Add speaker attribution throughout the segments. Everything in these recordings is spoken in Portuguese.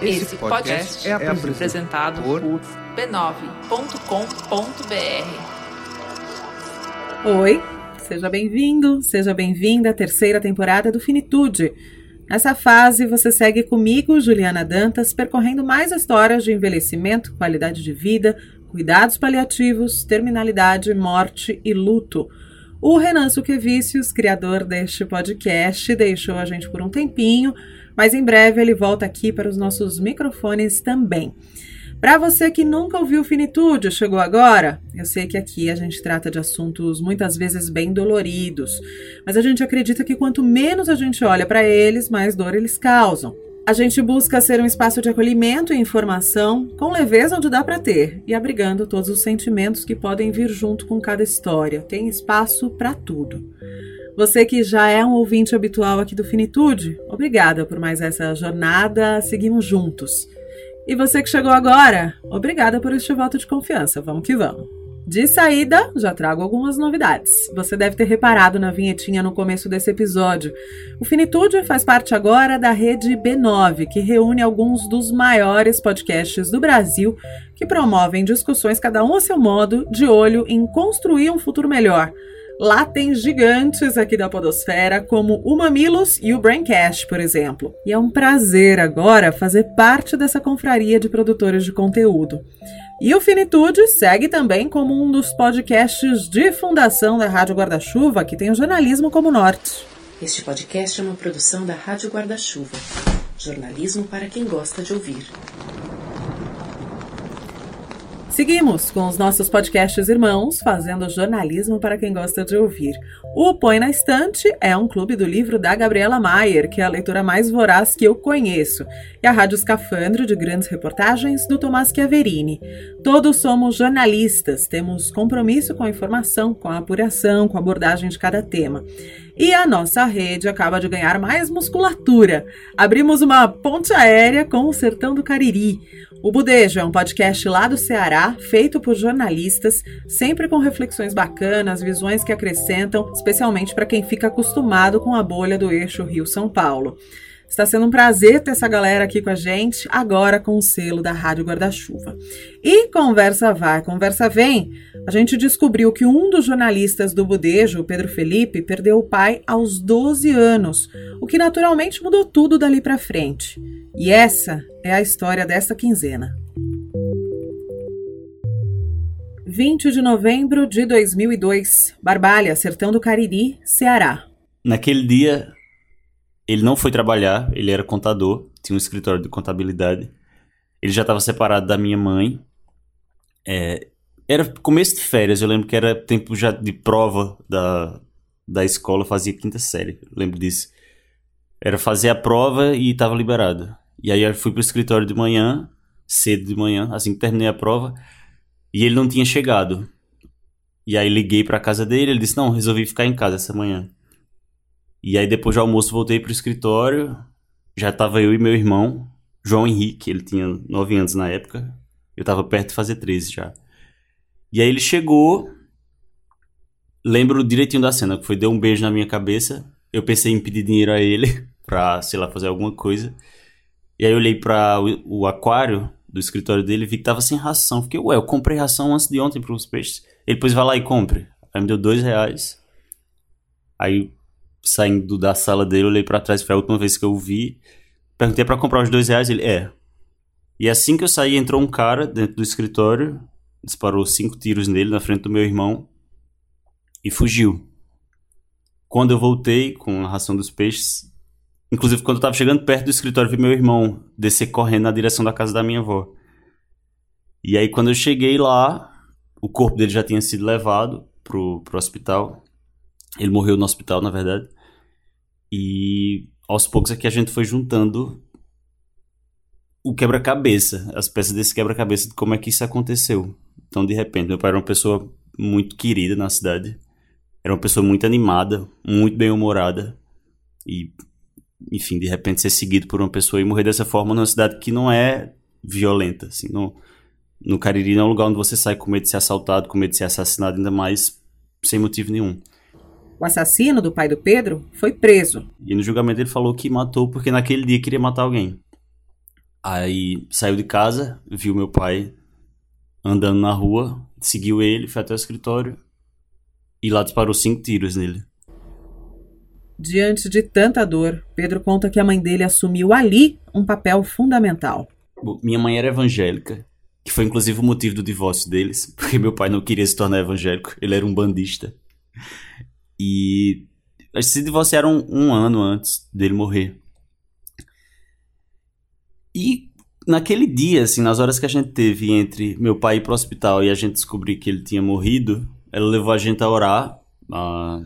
Speaker 1: Esse podcast é apresentado por b9.com.br.
Speaker 2: Oi, seja bem-vindo, seja bem-vinda à terceira temporada do Finitude. Nessa fase, você segue comigo, Juliana Dantas, percorrendo mais histórias de envelhecimento, qualidade de vida, cuidados paliativos, terminalidade, morte e luto. O Renan Suquevicius, criador deste podcast, deixou a gente por um tempinho, mas em breve ele volta aqui para os nossos microfones também. Para você que nunca ouviu Finitude, chegou agora, eu sei que aqui a gente trata de assuntos muitas vezes bem doloridos, mas a gente acredita que quanto menos a gente olha para eles, mais dor eles causam. A gente busca ser um espaço de acolhimento e informação, com leveza onde dá para ter, e abrigando todos os sentimentos que podem vir junto com cada história. Tem espaço para tudo. Você que já é um ouvinte habitual aqui do Finitude, obrigada por mais essa jornada. Seguimos juntos. E você que chegou agora, obrigada por este voto de confiança. Vamos que vamos. De saída, já trago algumas novidades. Você deve ter reparado na vinhetinha no começo desse episódio. O Finitude faz parte agora da rede B9, que reúne alguns dos maiores podcasts do Brasil que promovem discussões, cada um a seu modo, de olho em construir um futuro melhor. Lá tem gigantes aqui da Podosfera, como o Mamilos e o Braincast, por exemplo. E é um prazer agora fazer parte dessa confraria de produtores de conteúdo. E o Finitude segue também como um dos podcasts de fundação da Rádio Guarda-Chuva, que tem o jornalismo como norte.
Speaker 3: Este podcast é uma produção da Rádio Guarda-Chuva. Jornalismo para quem gosta de ouvir.
Speaker 2: Seguimos com os nossos podcasts irmãos, fazendo jornalismo para quem gosta de ouvir. O Põe na Estante é um clube do livro da Gabriela Maier, que é a leitora mais voraz que eu conheço, e a Rádio Escafandro, de grandes reportagens, do Tomás Chiaverini. Todos somos jornalistas, temos compromisso com a informação, com a apuração, com a abordagem de cada tema. E a nossa rede acaba de ganhar mais musculatura. Abrimos uma ponte aérea com o Sertão do Cariri. O Budejo é um podcast lá do Ceará, feito por jornalistas, sempre com reflexões bacanas, visões que acrescentam, especialmente para quem fica acostumado com a bolha do eixo Rio-São Paulo. Está sendo um prazer ter essa galera aqui com a gente, agora com o selo da Rádio Guarda-Chuva. E conversa vai, conversa vem. A gente descobriu que um dos jornalistas do Budejo, Pedro Felipe, perdeu o pai aos 12 anos, o que naturalmente mudou tudo dali para frente. E essa é a história desta quinzena. 20 de novembro de 2002, Barbalha, Sertão do Cariri, Ceará.
Speaker 4: Naquele dia, ele não foi trabalhar, ele era contador, tinha um escritório de contabilidade. Ele já estava separado da minha mãe. É, era começo de férias, eu lembro que era tempo já de prova da, da escola, fazia quinta série, lembro disso. Era fazer a prova e estava liberado. E aí eu fui pro escritório de manhã, cedo de manhã, assim que terminei a prova, e ele não tinha chegado. E aí liguei para casa dele, ele disse: "Não, resolvi ficar em casa essa manhã". E aí depois do almoço voltei pro escritório, já tava eu e meu irmão, João Henrique, ele tinha 9 anos na época, eu tava perto de fazer 13 já. E aí ele chegou, lembro direitinho da cena, que foi deu um beijo na minha cabeça, eu pensei em pedir dinheiro a ele pra, sei lá, fazer alguma coisa. E aí eu olhei para o, o, aquário do escritório dele e vi que tava sem ração. Fiquei, ué, eu comprei ração antes de ontem para os peixes. Ele depois vai lá e compre. Aí me deu dois reais. Aí saindo da sala dele, olhei para trás, foi a última vez que eu vi. Perguntei para comprar os dois reais, ele é. E assim que eu saí, entrou um cara dentro do escritório, disparou cinco tiros nele na frente do meu irmão e fugiu. Quando eu voltei com a ração dos peixes, inclusive quando eu tava chegando perto do escritório, vi meu irmão descer correndo na direção da casa da minha avó. E aí quando eu cheguei lá, o corpo dele já tinha sido levado pro, pro hospital. Ele morreu no hospital, na verdade. E aos poucos aqui a gente foi juntando o quebra-cabeça, as peças desse quebra-cabeça de como é que isso aconteceu. Então, de repente, meu pai era uma pessoa muito querida na cidade. Era uma pessoa muito animada, muito bem-humorada. E, enfim, de repente ser seguido por uma pessoa e morrer dessa forma numa cidade que não é violenta. Assim, no, no Cariri não é um lugar onde você sai com medo de ser assaltado, com medo de ser assassinado, ainda mais sem motivo nenhum.
Speaker 2: O assassino do pai do Pedro foi preso.
Speaker 4: E no julgamento ele falou que matou porque naquele dia queria matar alguém. Aí saiu de casa, viu meu pai andando na rua, seguiu ele, foi até o escritório e lá disparou cinco tiros nele.
Speaker 2: Diante de tanta dor, Pedro conta que a mãe dele assumiu ali um papel fundamental.
Speaker 4: Minha mãe era evangélica, que foi inclusive o motivo do divórcio deles, porque meu pai não queria se tornar evangélico, ele era um bandista. E eles se divorciaram um ano antes dele morrer. E naquele dia, assim, nas horas que a gente teve entre meu pai ir pro hospital e a gente descobrir que ele tinha morrido, ela levou a gente a orar, a,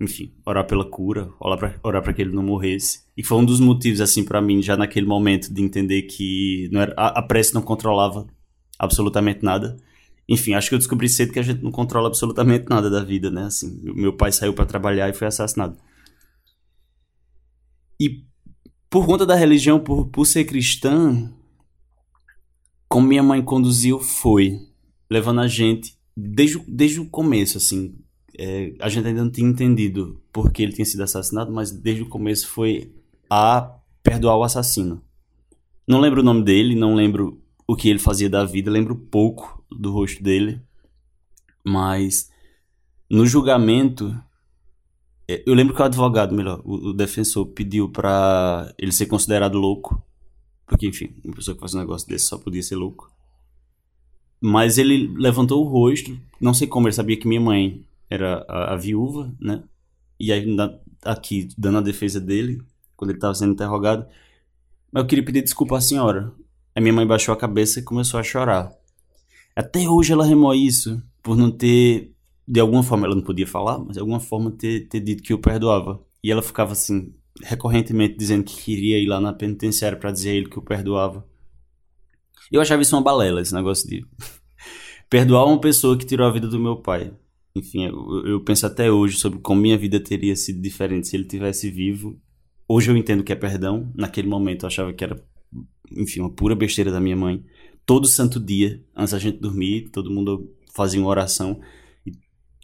Speaker 4: enfim, orar pela cura, orar pra, orar pra que ele não morresse. E foi um dos motivos, assim, para mim, já naquele momento, de entender que não era, a, a prece não controlava absolutamente nada. Enfim, acho que eu descobri cedo que a gente não controla absolutamente nada da vida, né? Assim, meu pai saiu para trabalhar e foi assassinado. E por conta da religião, por, por ser cristã, como minha mãe conduziu foi levando a gente desde, desde o começo, assim. É, a gente ainda não tinha entendido por que ele tinha sido assassinado, mas desde o começo foi a perdoar o assassino. Não lembro o nome dele, não lembro o que ele fazia da vida, lembro pouco do rosto dele, mas no julgamento é, eu lembro que o advogado, melhor, o, o defensor pediu para ele ser considerado louco, porque enfim, uma pessoa que faz um negócio desse só podia ser louco. Mas ele levantou o rosto, não sei como ele sabia que minha mãe era a, a viúva, né? E aí aqui dando a defesa dele, quando ele estava sendo interrogado, mas eu queria pedir desculpa à senhora. A minha mãe baixou a cabeça e começou a chorar. Até hoje ela remói isso, por não ter, de alguma forma, ela não podia falar, mas de alguma forma ter, ter dito que eu perdoava. E ela ficava assim, recorrentemente dizendo que queria ir lá na penitenciária para dizer a ele que eu perdoava. Eu achava isso uma balela, esse negócio de perdoar uma pessoa que tirou a vida do meu pai. Enfim, eu, eu penso até hoje sobre como minha vida teria sido diferente se ele tivesse vivo. Hoje eu entendo que é perdão. Naquele momento eu achava que era enfim, uma pura besteira da minha mãe. Todo santo dia, antes da gente dormir, todo mundo fazia uma oração. E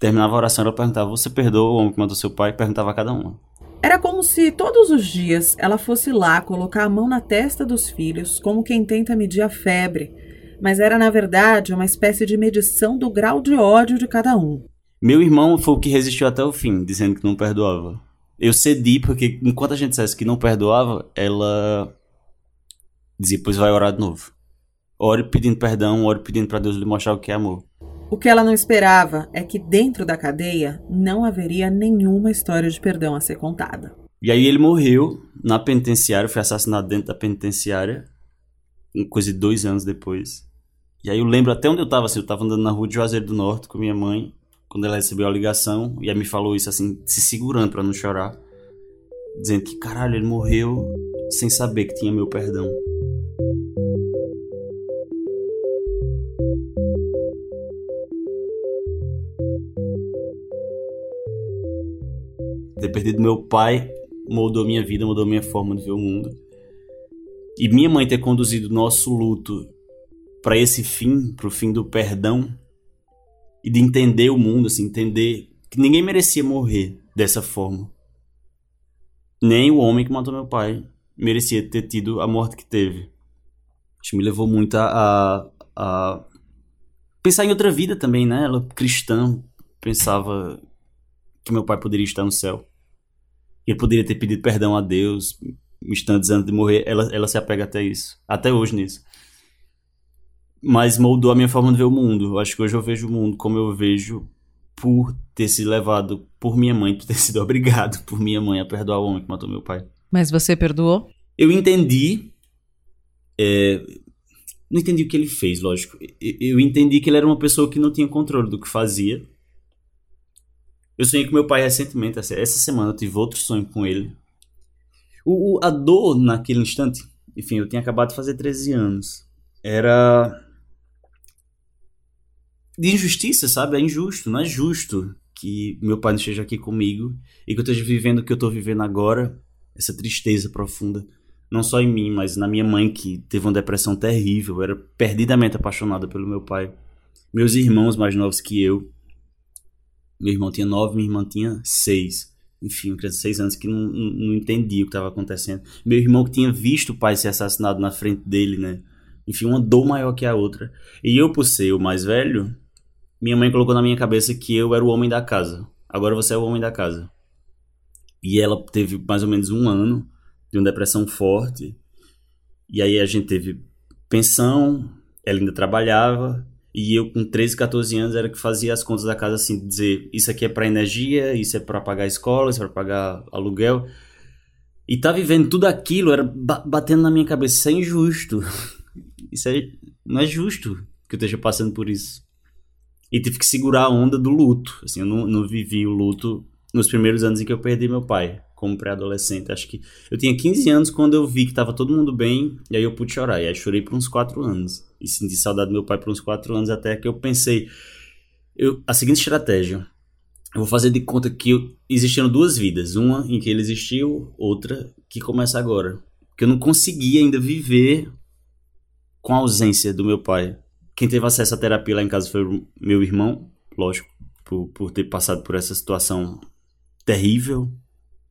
Speaker 4: terminava a oração, ela perguntava: Você perdoa o homem que matou seu pai? Perguntava a cada uma.
Speaker 2: Era como se todos os dias ela fosse lá colocar a mão na testa dos filhos, como quem tenta medir a febre. Mas era, na verdade, uma espécie de medição do grau de ódio de cada um.
Speaker 4: Meu irmão foi o que resistiu até o fim, dizendo que não perdoava. Eu cedi porque, enquanto a gente dissesse que não perdoava, ela dizia, pois vai orar de novo. Ore pedindo perdão, ore pedindo para Deus lhe mostrar o que é amor.
Speaker 2: O que ela não esperava é que dentro da cadeia não haveria nenhuma história de perdão a ser contada.
Speaker 4: E aí ele morreu na penitenciária, foi assassinado dentro da penitenciária, coisa de dois anos depois. E aí eu lembro até onde eu tava, assim, eu tava andando na rua de Juazeiro do Norte com minha mãe, quando ela recebeu a ligação, e aí me falou isso assim, se segurando para não chorar, dizendo que caralho, ele morreu sem saber que tinha meu perdão. Ter perdido meu pai mudou minha vida, mudou minha forma de ver o mundo. E minha mãe ter conduzido nosso luto para esse fim, para o fim do perdão e de entender o mundo, assim, entender que ninguém merecia morrer dessa forma. Nem o homem que matou meu pai merecia ter tido a morte que teve. Isso me levou muito a, a pensar em outra vida também, né? Ela cristã pensava que meu pai poderia estar no céu. Ele poderia ter pedido perdão a Deus instantes antes de morrer. Ela, ela se apega até isso, até hoje nisso. Mas moldou a minha forma de ver o mundo. Eu acho que hoje eu vejo o mundo como eu vejo por ter sido levado por minha mãe, por ter sido obrigado por minha mãe a perdoar o homem que matou meu pai.
Speaker 2: Mas você perdoou?
Speaker 4: Eu entendi. É, não entendi o que ele fez, lógico. Eu entendi que ele era uma pessoa que não tinha controle do que fazia. Eu sonhei com meu pai recentemente. Essa semana eu tive outro sonho com ele. O, o, a dor naquele instante, enfim, eu tinha acabado de fazer 13 anos. Era. De injustiça, sabe? É injusto, não é justo que meu pai não esteja aqui comigo e que eu esteja vivendo o que eu estou vivendo agora essa tristeza profunda, não só em mim, mas na minha mãe que teve uma depressão terrível, era perdidamente apaixonada pelo meu pai. Meus irmãos mais novos que eu Meu irmão tinha 9, minha irmã tinha 6. Enfim, uma criança de 6 anos que não, não, não entendia o que estava acontecendo. Meu irmão que tinha visto o pai ser assassinado na frente dele, né? Enfim, uma dor maior que a outra. E eu, por ser o mais velho, minha mãe colocou na minha cabeça que eu era o homem da casa. Agora você é o homem da casa. E ela teve mais ou menos um ano de uma depressão forte. E aí a gente teve pensão, ela ainda trabalhava, e eu com 13, 14 anos era que fazia as contas da casa assim, dizer, isso aqui é para energia, isso é para pagar escola, isso é para pagar aluguel. E tá vivendo tudo aquilo, era batendo na minha cabeça, isso é injusto. Isso é, não é justo que eu esteja passando por isso. E tive que segurar a onda do luto. Assim, eu não, não vivi o luto nos primeiros anos em que eu perdi meu pai como pré-adolescente. Acho que eu tinha 15 anos quando eu vi que tava todo mundo bem, e aí eu pude chorar. E aí chorei por uns 4 anos. E senti saudade do meu pai por uns 4 anos, até que eu pensei eu, a seguinte estratégia. Eu vou fazer de conta que existiam duas vidas. Uma em que ele existiu, outra que começa agora. Porque eu não conseguia ainda viver com a ausência do meu pai. Quem teve acesso à terapia lá em casa foi meu irmão, lógico, por, por ter passado por essa situação terrível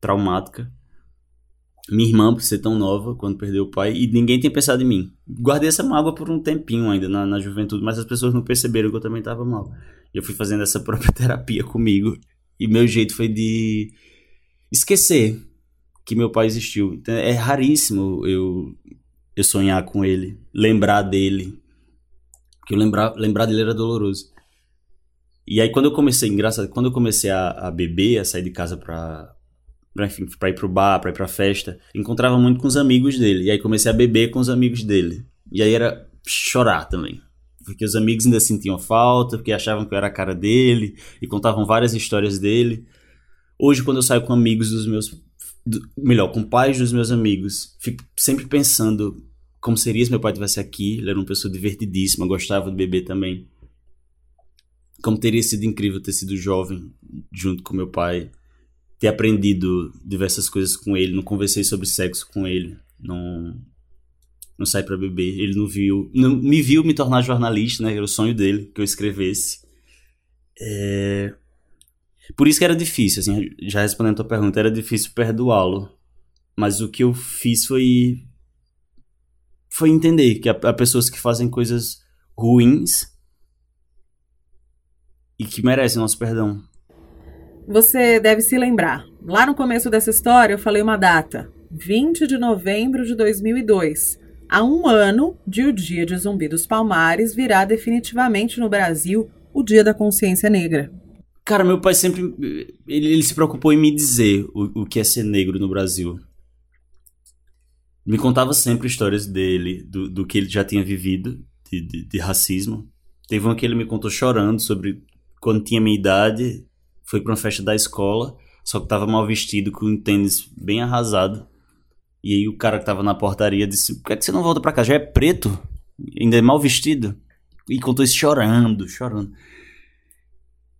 Speaker 4: traumática. Minha irmã, por ser tão nova, quando perdeu o pai, e ninguém tem pensado em mim. Guardei essa mágoa por um tempinho ainda na, na juventude, mas as pessoas não perceberam que eu também estava mal. Eu fui fazendo essa própria terapia comigo, e meu jeito foi de esquecer que meu pai existiu. Então, é raríssimo eu, eu sonhar com ele, lembrar dele. Porque eu lembrar, lembrar dele era doloroso. E aí quando eu comecei, engraçado, quando eu comecei a, a beber, a sair de casa pra, enfim, pra ir pro bar, pra ir pra festa, encontrava muito com os amigos dele. E aí comecei a beber com os amigos dele. E aí era chorar também. Porque os amigos ainda sentiam falta, porque achavam que eu era a cara dele, e contavam várias histórias dele. Hoje, quando eu saio com amigos dos meus. Do, melhor, com pais dos meus amigos, fico sempre pensando como seria se meu pai estivesse aqui. Ele era uma pessoa divertidíssima, gostava de beber também. Como teria sido incrível ter sido jovem junto com meu pai ter aprendido diversas coisas com ele, não conversei sobre sexo com ele, não não saí para beber, ele não viu, não me viu me tornar jornalista, né? Era o sonho dele que eu escrevesse. É... Por isso que era difícil, assim, já respondendo a tua pergunta, era difícil perdoá-lo. Mas o que eu fiz foi foi entender que há, pessoas que fazem coisas ruins e que merecem nosso perdão.
Speaker 2: Você deve se lembrar. Lá no começo dessa história eu falei uma data: 20 de novembro de 2002. Há um ano de o Dia de Zumbi dos Palmares virar definitivamente no Brasil o Dia da Consciência Negra.
Speaker 4: Cara, meu pai sempre. Ele, ele se preocupou em me dizer o, o que é ser negro no Brasil. Me contava sempre histórias dele, do, do que ele já tinha vivido, de, de, de racismo. Teve uma que ele me contou chorando sobre quando tinha minha idade foi para uma festa da escola, só que tava mal vestido, com um tênis bem arrasado. E aí o cara que tava na portaria disse: Por que, é que você não volta pra cá? Já é preto? Ainda é mal vestido? E contou isso chorando, chorando.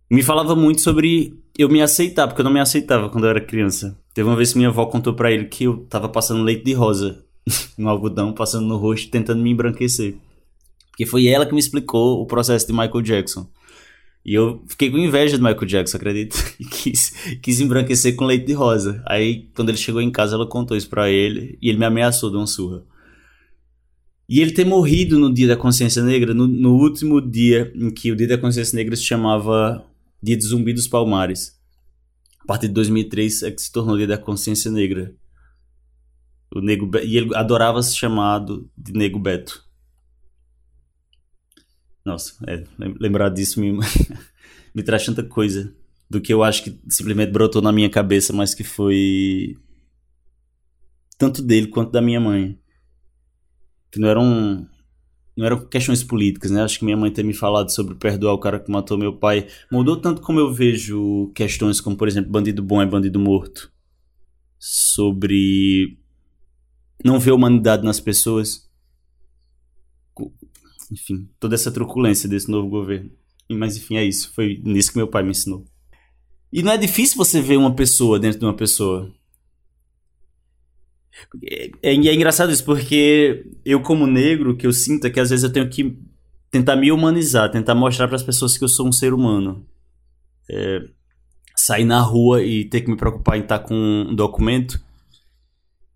Speaker 4: Me falava muito sobre eu me aceitar, porque eu não me aceitava quando eu era criança. Teve uma vez que minha avó contou para ele que eu tava passando leite de rosa no algodão, passando no rosto, tentando me embranquecer. Porque foi ela que me explicou o processo de Michael Jackson. E eu fiquei com inveja do Michael Jackson, acredito. E quis, quis embranquecer com leite de rosa. Aí, quando ele chegou em casa, ela contou isso pra ele. E ele me ameaçou de uma surra. E ele ter morrido no Dia da Consciência Negra, no, no último dia em que o Dia da Consciência Negra se chamava Dia de Zumbi dos Palmares. A partir de 2003 é que se tornou Dia da Consciência Negra. O Nego Be e ele adorava ser chamado de Nego Beto. Nossa, é, lembrar disso me, me traz tanta coisa do que eu acho que simplesmente brotou na minha cabeça, mas que foi tanto dele quanto da minha mãe. Que não eram não eram questões políticas, né? Acho que minha mãe ter me falado sobre perdoar o cara que matou meu pai mudou tanto como eu vejo questões como, por exemplo, bandido bom é bandido morto. Sobre não ver humanidade nas pessoas enfim, toda essa truculência desse novo governo. Mas enfim, é isso. Foi nisso que meu pai me ensinou. E não é difícil você ver uma pessoa dentro de uma pessoa. É, é, é engraçado isso, porque eu, como negro, que eu sinto é que às vezes eu tenho que tentar me humanizar, tentar mostrar para as pessoas que eu sou um ser humano. É, sair na rua e ter que me preocupar em estar com um documento.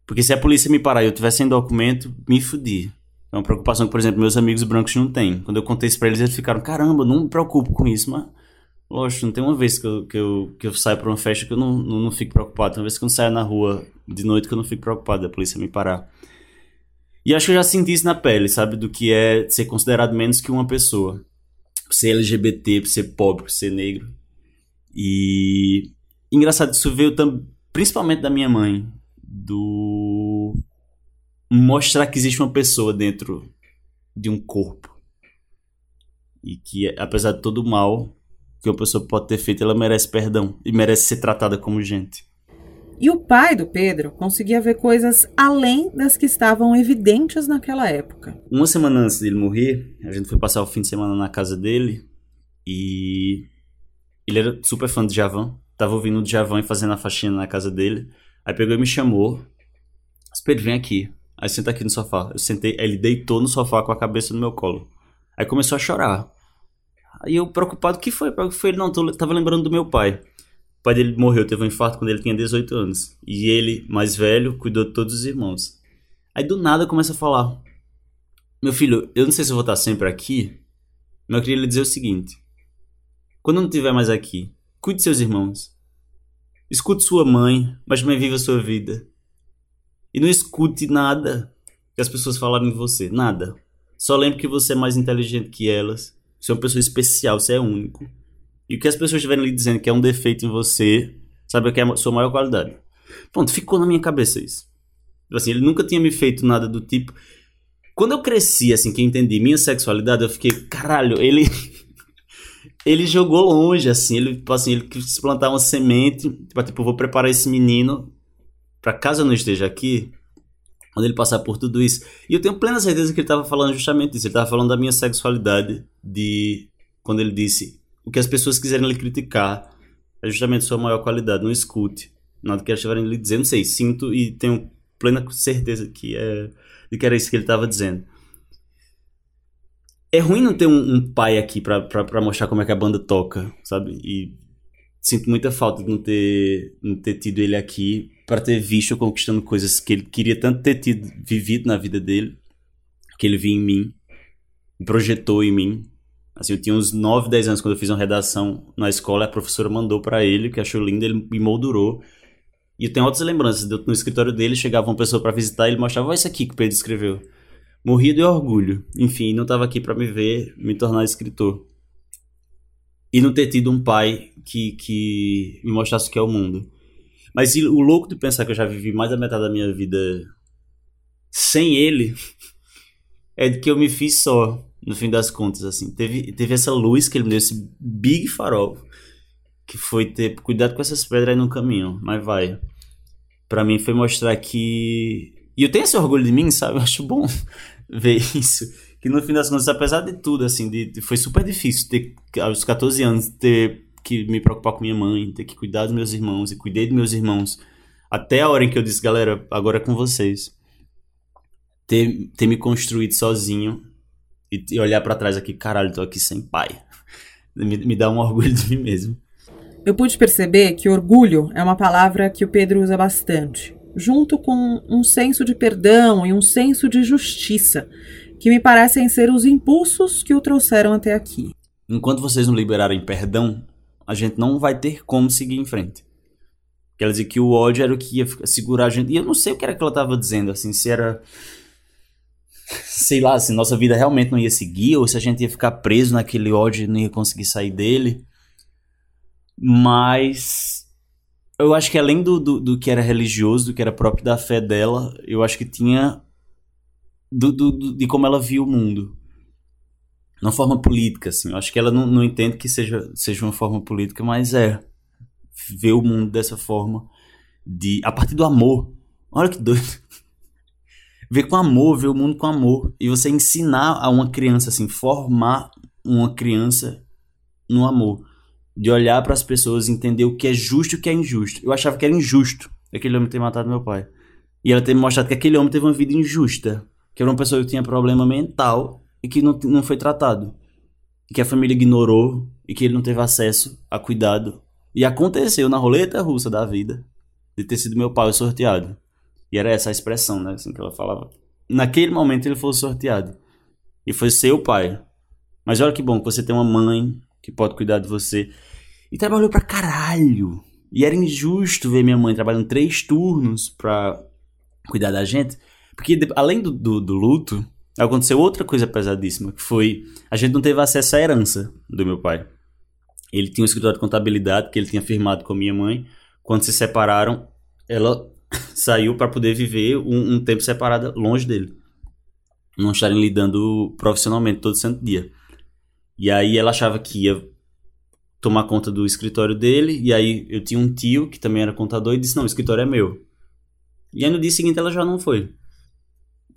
Speaker 4: Porque se a polícia me parar e eu tiver sem documento, me fudi. É uma preocupação que, por exemplo, meus amigos brancos não têm. Quando eu contei isso pra eles, eles ficaram, caramba, não me preocupo com isso, mas. Lógico, não tem uma vez que eu, que eu, que eu saio pra uma festa que eu não, não, não fico preocupado. Tem uma vez que eu saio na rua de noite que eu não fico preocupado da polícia me parar. E acho que eu já senti isso na pele, sabe? Do que é ser considerado menos que uma pessoa. Ser LGBT, ser pobre, ser negro. E. Engraçado, isso veio tam... principalmente da minha mãe. Do. Mostrar que existe uma pessoa dentro de um corpo. E que, apesar de todo o mal que uma pessoa pode ter feito, ela merece perdão. E merece ser tratada como gente.
Speaker 2: E o pai do Pedro conseguia ver coisas além das que estavam evidentes naquela época.
Speaker 4: Uma semana antes dele morrer, a gente foi passar o fim de semana na casa dele e ele era super fã de Javan. Tava ouvindo o Javan e fazendo a faxina na casa dele. Aí pegou e me chamou. Pedro, vem aqui. Aí senta aqui no sofá. Eu sentei, ele deitou no sofá com a cabeça no meu colo. Aí começou a chorar. Aí eu preocupado, o que foi? O que foi? Ele não, tô, tava lembrando do meu pai pai dele morreu, teve um infarto quando ele tinha 18 anos. E ele, mais velho, cuidou de todos os irmãos. Aí do nada começa a falar: Meu filho, eu não sei se eu vou estar sempre aqui, mas eu queria lhe dizer o seguinte: Quando eu não estiver mais aqui, cuide de seus irmãos. Escute sua mãe, mas também viva a sua vida. E não escute nada que as pessoas falarem de você. Nada. Só lembre que você é mais inteligente que elas. Você é uma pessoa especial, você é único. E o que as pessoas estiverem lhe dizendo que é um defeito em você, sabe que é a sua maior qualidade. Pronto, ficou na minha cabeça isso. Tipo assim, ele nunca tinha me feito nada do tipo. Quando eu cresci, assim, que eu entendi minha sexualidade, eu fiquei, caralho, ele. ele jogou longe, assim, ele, tipo assim, ele quis plantar uma semente, tipo, tipo, vou preparar esse menino para caso eu não esteja aqui, quando ele passar por tudo isso. E eu tenho plena certeza que ele estava falando justamente isso. Ele estava falando da minha sexualidade, de quando ele disse: o que as pessoas quiserem lhe criticar é justamente sua maior qualidade. Não escute nada que elas estiverem lhe dizendo. Não sei, sinto e tenho plena certeza que, é, de que era isso que ele estava dizendo. É ruim não ter um, um pai aqui para mostrar como é que a banda toca, sabe? E sinto muita falta de não ter, não ter tido ele aqui para ter visto conquistando coisas que ele queria tanto ter tido, vivido na vida dele, que ele viu em mim, projetou em mim, Assim, eu tinha uns 9, 10 anos quando eu fiz uma redação na escola, a professora mandou para ele, que achou lindo, ele me moldurou. E eu tenho outras lembranças, no escritório dele chegava uma pessoa para visitar ele mostrava, olha isso aqui que o Pedro escreveu. Morria de orgulho. Enfim, não estava aqui para me ver me tornar escritor. E não ter tido um pai que, que me mostrasse o que é o mundo. Mas o louco de pensar que eu já vivi mais da metade da minha vida sem ele é de que eu me fiz só no fim das contas, assim. Teve, teve essa luz que ele me deu, esse big farol, que foi ter cuidado com essas pedras aí no caminho, mas vai. Para mim foi mostrar que. E eu tenho esse orgulho de mim, sabe? Eu acho bom ver isso. Que no fim das contas, apesar de tudo, assim, de, de, foi super difícil ter, aos 14 anos, ter que me preocupar com minha mãe, ter que cuidar dos meus irmãos, e cuidei dos meus irmãos. Até a hora em que eu disse, galera, agora é com vocês. Ter, ter me construído sozinho e, e olhar para trás aqui, caralho, tô aqui sem pai. Me, me dá um orgulho de mim mesmo.
Speaker 2: Eu pude perceber que orgulho é uma palavra que o Pedro usa bastante, junto com um senso de perdão e um senso de justiça, que me parecem ser os impulsos que o trouxeram até aqui.
Speaker 4: Enquanto vocês não liberarem perdão, a gente não vai ter como seguir em frente. Quer dizer que o ódio era o que ia segurar a gente. E eu não sei o que era que ela estava dizendo, assim, se era sei lá, se nossa vida realmente não ia seguir, ou se a gente ia ficar preso naquele ódio e não ia conseguir sair dele. Mas eu acho que além do, do, do, que era religioso, do que era próprio da fé dela, eu acho que tinha do, do, de como ela via o mundo. Uma forma política, assim. Eu acho que ela não, não entende que seja, seja uma forma política, mas é. Ver o mundo dessa forma. de A partir do amor. Olha que doido ver com amor, ver o mundo com amor. E você ensinar a uma criança, assim, formar uma criança no amor. De olhar para as pessoas e entender o que é justo e o que é injusto. Eu achava que era injusto aquele homem ter matado meu pai. E ela ter me mostrado que aquele homem teve uma vida injusta. Que era uma pessoa que tinha problema mental e que não, não foi tratado. E que a família ignorou e que ele não teve acesso a cuidado E aconteceu na roleta russa da vida de ter sido meu pai sorteado. E era essa a expressão, né? Assim que ela falava. Naquele momento ele foi sorteado. E foi seu pai. Mas olha que bom que você tem uma mãe que pode cuidar de você. E trabalhou pra caralho. E era injusto ver minha mãe trabalhando três turnos pra cuidar da gente. Porque além do, do, do luto, aconteceu outra coisa pesadíssima, que foi a gente não teve acesso à herança do meu pai. Ele tinha um escritório de contabilidade que ele tinha firmado com a minha mãe. Quando se separaram, ela saiu para poder viver um, um, tempo separada longe dele. Não estarem lidando profissionalmente todo santo dia. E aí ela achava que ia tomar conta do escritório dele. E aí eu tinha um tio que também era contador e disse: Não, o escritório é meu. E aí no dia seguinte ela já não foi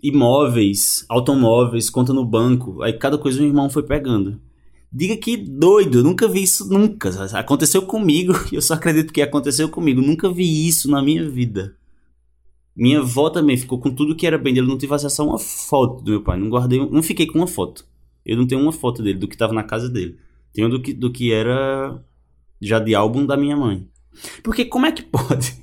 Speaker 4: imóveis, automóveis, conta no banco. Aí cada coisa o irmão foi pegando. Diga que doido, nunca vi isso nunca. Aconteceu comigo eu só acredito que aconteceu comigo. Nunca vi isso na minha vida. Minha avó também ficou com tudo que era bem dele. Não tive acesso a uma foto do meu pai. Não guardei, não fiquei com uma foto. Eu não tenho uma foto dele, do que estava na casa dele. Tenho do que, do que era já de álbum da minha mãe. Porque como é que pode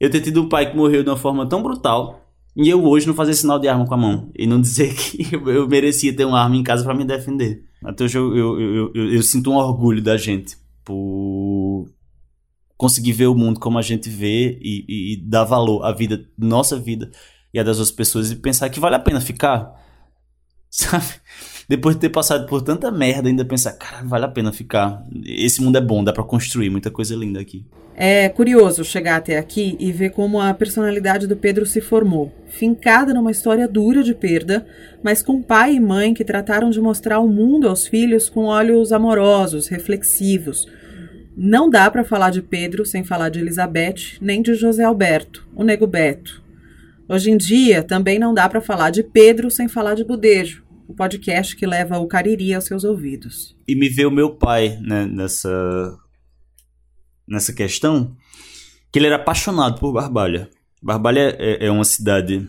Speaker 4: eu ter tido um pai que morreu de uma forma tão brutal e eu hoje não fazer sinal de arma com a mão. E não dizer que eu merecia ter uma arma em casa para me defender. Até hoje eu, eu, eu, eu, eu sinto um orgulho da gente por conseguir ver o mundo como a gente vê e, e, e, dar valor à vida, nossa vida e a das outras pessoas e pensar que vale a pena ficar. Sabe? Depois de ter passado por tanta merda, ainda pensar, cara, vale a pena ficar. Esse mundo é bom, dá para construir muita coisa linda aqui.
Speaker 2: É curioso chegar até aqui e ver como a personalidade do Pedro se formou, fincada numa história dura de perda, mas com pai e mãe que trataram de mostrar o mundo aos filhos com olhos amorosos, reflexivos. Não dá para falar de Pedro sem falar de Elizabeth, nem de José Alberto, o Nego Beto. Hoje em dia, também não dá para falar de Pedro sem falar de Budejo, o podcast que leva o Cariri aos seus ouvidos.
Speaker 4: E me vê o meu pai né, nessa nessa questão que ele era apaixonado por Barbalha. Barbalha é, é uma cidade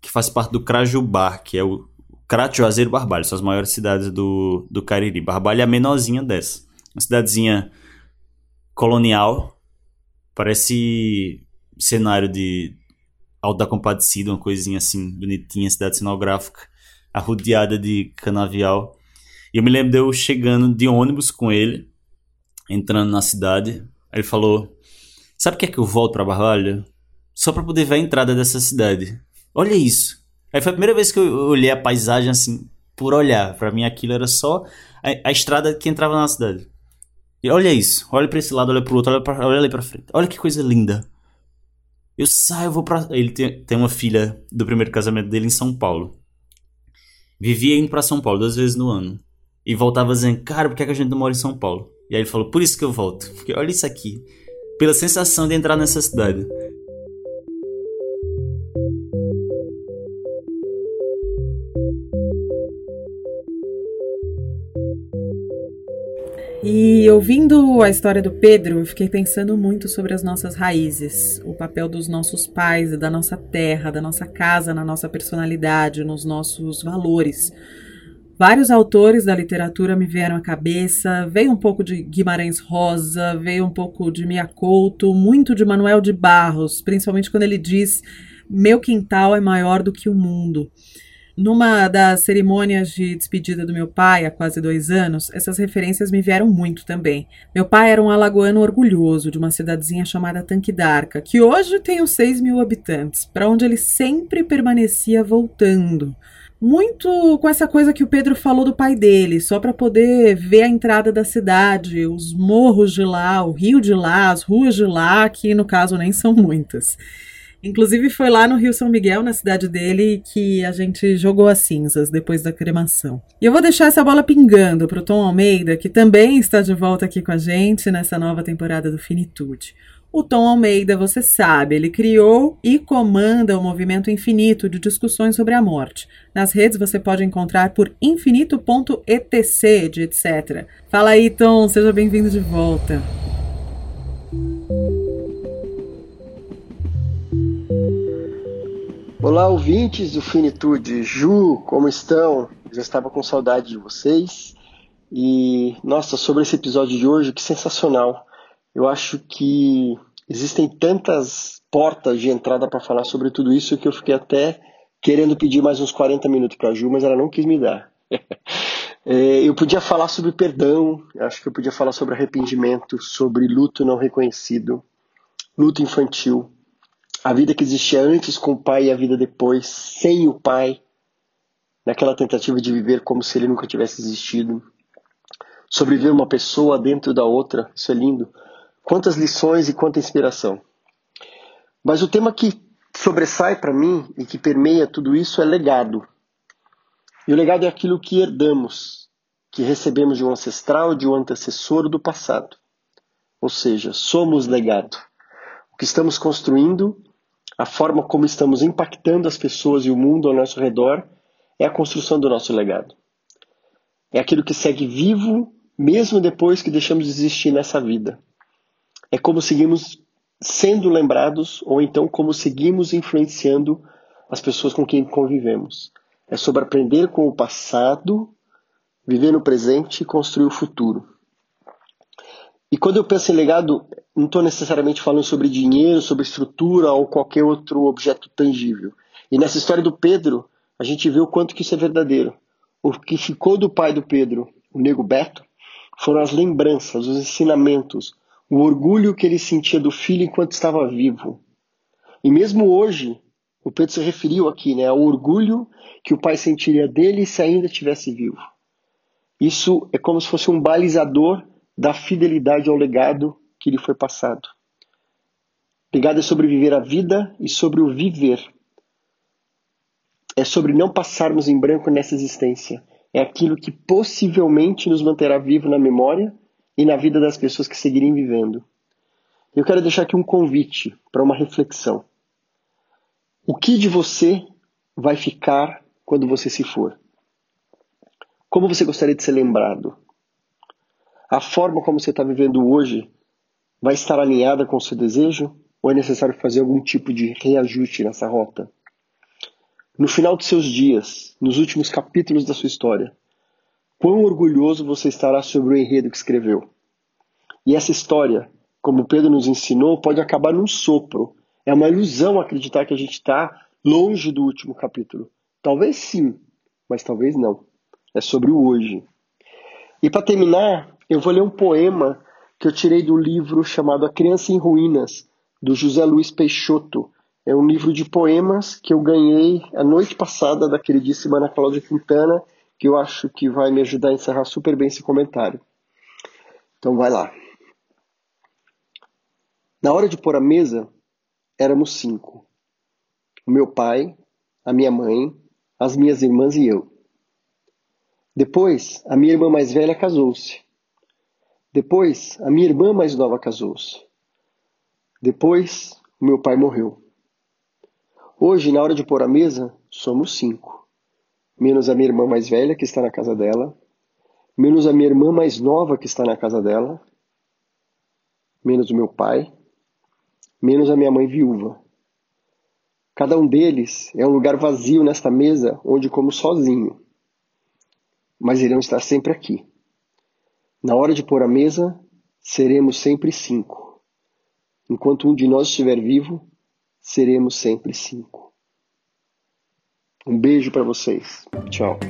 Speaker 4: que faz parte do Crajubar, que é o Crato, Juazeiro Barbalha, são as maiores cidades do, do Cariri. Barbalha é a menorzinha dessa. Uma cidadezinha colonial, parece cenário de Alto da Compadecida, uma coisinha assim, bonitinha, cidade cenográfica, arrodeada de canavial. E eu me lembro de eu chegando de ônibus com ele, entrando na cidade. Ele falou: Sabe o que é que eu volto para Barbalha? Só para poder ver a entrada dessa cidade. Olha isso. Aí foi a primeira vez que eu olhei a paisagem assim, por olhar. Para mim aquilo era só a, a, estrada que entrava na cidade. E olha isso. Olha para esse lado, olha pro outro, olha, pra, olha ali para frente. Olha que coisa linda. Eu saio, eu vou pra. Ele tem, tem uma filha do primeiro casamento dele em São Paulo. Vivia indo para São Paulo duas vezes no ano. E voltava dizendo, cara, por que, é que a gente não mora em São Paulo? E aí ele falou, por isso que eu volto. Porque olha isso aqui. Pela sensação de entrar nessa cidade.
Speaker 2: E ouvindo a história do Pedro, eu fiquei pensando muito sobre as nossas raízes, o papel dos nossos pais, da nossa terra, da nossa casa, na nossa personalidade, nos nossos valores. Vários autores da literatura me vieram à cabeça. Veio um pouco de Guimarães Rosa, veio um pouco de Mia Couto, muito de Manuel de Barros, principalmente quando ele diz: Meu quintal é maior do que o mundo. Numa das cerimônias de despedida do meu pai, há quase dois anos, essas referências me vieram muito também. Meu pai era um alagoano orgulhoso de uma cidadezinha chamada Tanque d'Arca, que hoje tem uns 6 mil habitantes, para onde ele sempre permanecia voltando muito com essa coisa que o Pedro falou do pai dele, só para poder ver a entrada da cidade, os morros de lá, o rio de lá, as ruas de lá, que no caso nem são muitas. Inclusive foi lá no Rio São Miguel, na cidade dele, que a gente jogou as cinzas depois da cremação. E eu vou deixar essa bola pingando para o Tom Almeida, que também está de volta aqui com a gente nessa nova temporada do Finitude. O Tom Almeida, você sabe, ele criou e comanda o movimento infinito de discussões sobre a morte. Nas redes você pode encontrar por infinito.etc, etc. Fala aí, Tom, seja bem-vindo de volta.
Speaker 5: Olá, ouvintes do Finitude. Ju, como estão? Já estava com saudade de vocês. E, nossa, sobre esse episódio de hoje, que sensacional. Eu acho que existem tantas portas de entrada para falar sobre tudo isso que eu fiquei até querendo pedir mais uns 40 minutos para a Ju, mas ela não quis me dar. é, eu podia falar sobre perdão, acho que eu podia falar sobre arrependimento, sobre luto não reconhecido, luto infantil, a vida que existia antes com o pai e a vida depois, sem o pai, naquela tentativa de viver como se ele nunca tivesse existido. Sobreviver uma pessoa dentro da outra, isso é lindo. Quantas lições e quanta inspiração. Mas o tema que sobressai para mim e que permeia tudo isso é legado. E o legado é aquilo que herdamos, que recebemos de um ancestral, de um antecessor do passado. Ou seja, somos legado. O que estamos construindo, a forma como estamos impactando as pessoas e o mundo ao nosso redor, é a construção do nosso legado. É aquilo que segue vivo mesmo depois que deixamos de existir nessa vida. É como seguimos sendo lembrados ou então como seguimos influenciando as pessoas com quem convivemos. É sobre aprender com o passado, viver no presente e construir o futuro. E quando eu penso em legado, não estou necessariamente falando sobre dinheiro, sobre estrutura ou qualquer outro objeto tangível. E nessa história do Pedro, a gente vê o quanto que isso é verdadeiro. O que ficou do pai do Pedro, o nego Beto, foram as lembranças, os ensinamentos, o orgulho que ele sentia do filho enquanto estava vivo. E mesmo hoje, o Pedro se referiu aqui né, ao orgulho que o pai sentiria dele se ainda estivesse vivo. Isso é como se fosse um balizador da fidelidade ao legado que lhe foi passado. Legado é sobre viver a vida e sobre o viver. É sobre não passarmos em branco nessa existência é aquilo que possivelmente nos manterá vivo na memória e na vida das pessoas que seguirem vivendo. Eu quero deixar aqui um convite para uma reflexão. O que de você vai ficar quando você se for? Como você gostaria de ser lembrado? A forma como você está vivendo hoje vai estar alinhada com o seu desejo ou é necessário fazer algum tipo de reajuste nessa rota? No final de seus dias, nos últimos capítulos da sua história, quão orgulhoso você estará sobre o enredo que escreveu. E essa história, como Pedro nos ensinou, pode acabar num sopro. É uma ilusão acreditar que a gente está longe do último capítulo. Talvez sim, mas talvez não. É sobre o hoje. E para terminar, eu vou ler um poema que eu tirei do livro chamado A Criança em Ruínas, do José Luiz Peixoto, é um livro de poemas que eu ganhei a noite passada da queridíssima Ana Cláudia Quintana, que eu acho que vai me ajudar a encerrar super bem esse comentário. Então vai lá. Na hora de pôr a mesa, éramos cinco. O meu pai, a minha mãe, as minhas irmãs e eu. Depois, a minha irmã mais velha casou-se. Depois, a minha irmã mais nova casou-se. Depois, o meu pai morreu. Hoje, na hora de pôr a mesa, somos cinco. Menos a minha irmã mais velha, que está na casa dela. Menos a minha irmã mais nova, que está na casa dela. Menos o meu pai. Menos a minha mãe viúva. Cada um deles é um lugar vazio nesta mesa onde como sozinho. Mas irão estar sempre aqui. Na hora de pôr a mesa, seremos sempre cinco. Enquanto um de nós estiver vivo, seremos sempre cinco. Um beijo para vocês. Tchau.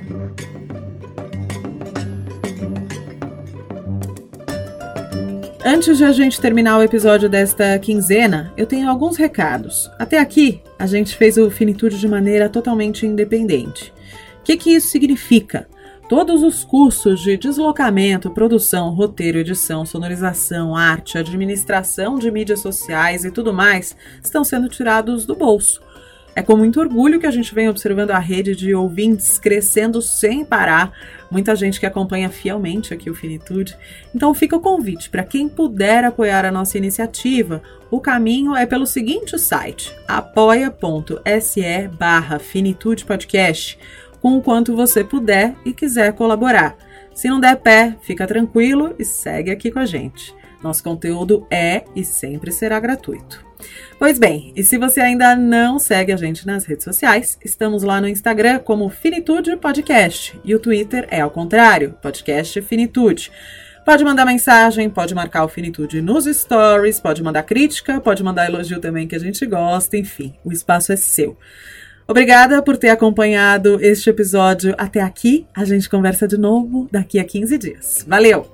Speaker 2: Antes de a gente terminar o episódio desta quinzena, eu tenho alguns recados. Até aqui, a gente fez o Finitude de maneira totalmente independente. O que, que isso significa? Todos os cursos de deslocamento, produção, roteiro, edição, sonorização, arte, administração de mídias sociais e tudo mais estão sendo tirados do bolso. É com muito orgulho que a gente vem observando a rede de ouvintes crescendo sem parar, muita gente que acompanha fielmente aqui o Finitude. Então fica o convite para quem puder apoiar a nossa iniciativa. O caminho é pelo seguinte site: apoia.se barra Finitude Podcast com o quanto você puder e quiser colaborar. Se não der pé, fica tranquilo e segue aqui com a gente. Nosso conteúdo é e sempre será gratuito. Pois bem, e se você ainda não segue a gente nas redes sociais, estamos lá no Instagram como Finitude Podcast e o Twitter é ao contrário, Podcast Finitude. Pode mandar mensagem, pode marcar o Finitude nos stories, pode mandar crítica, pode mandar elogio também que a gente gosta, enfim, o espaço é seu. Obrigada por ter acompanhado este episódio até aqui. A gente conversa de novo daqui a 15 dias. Valeu!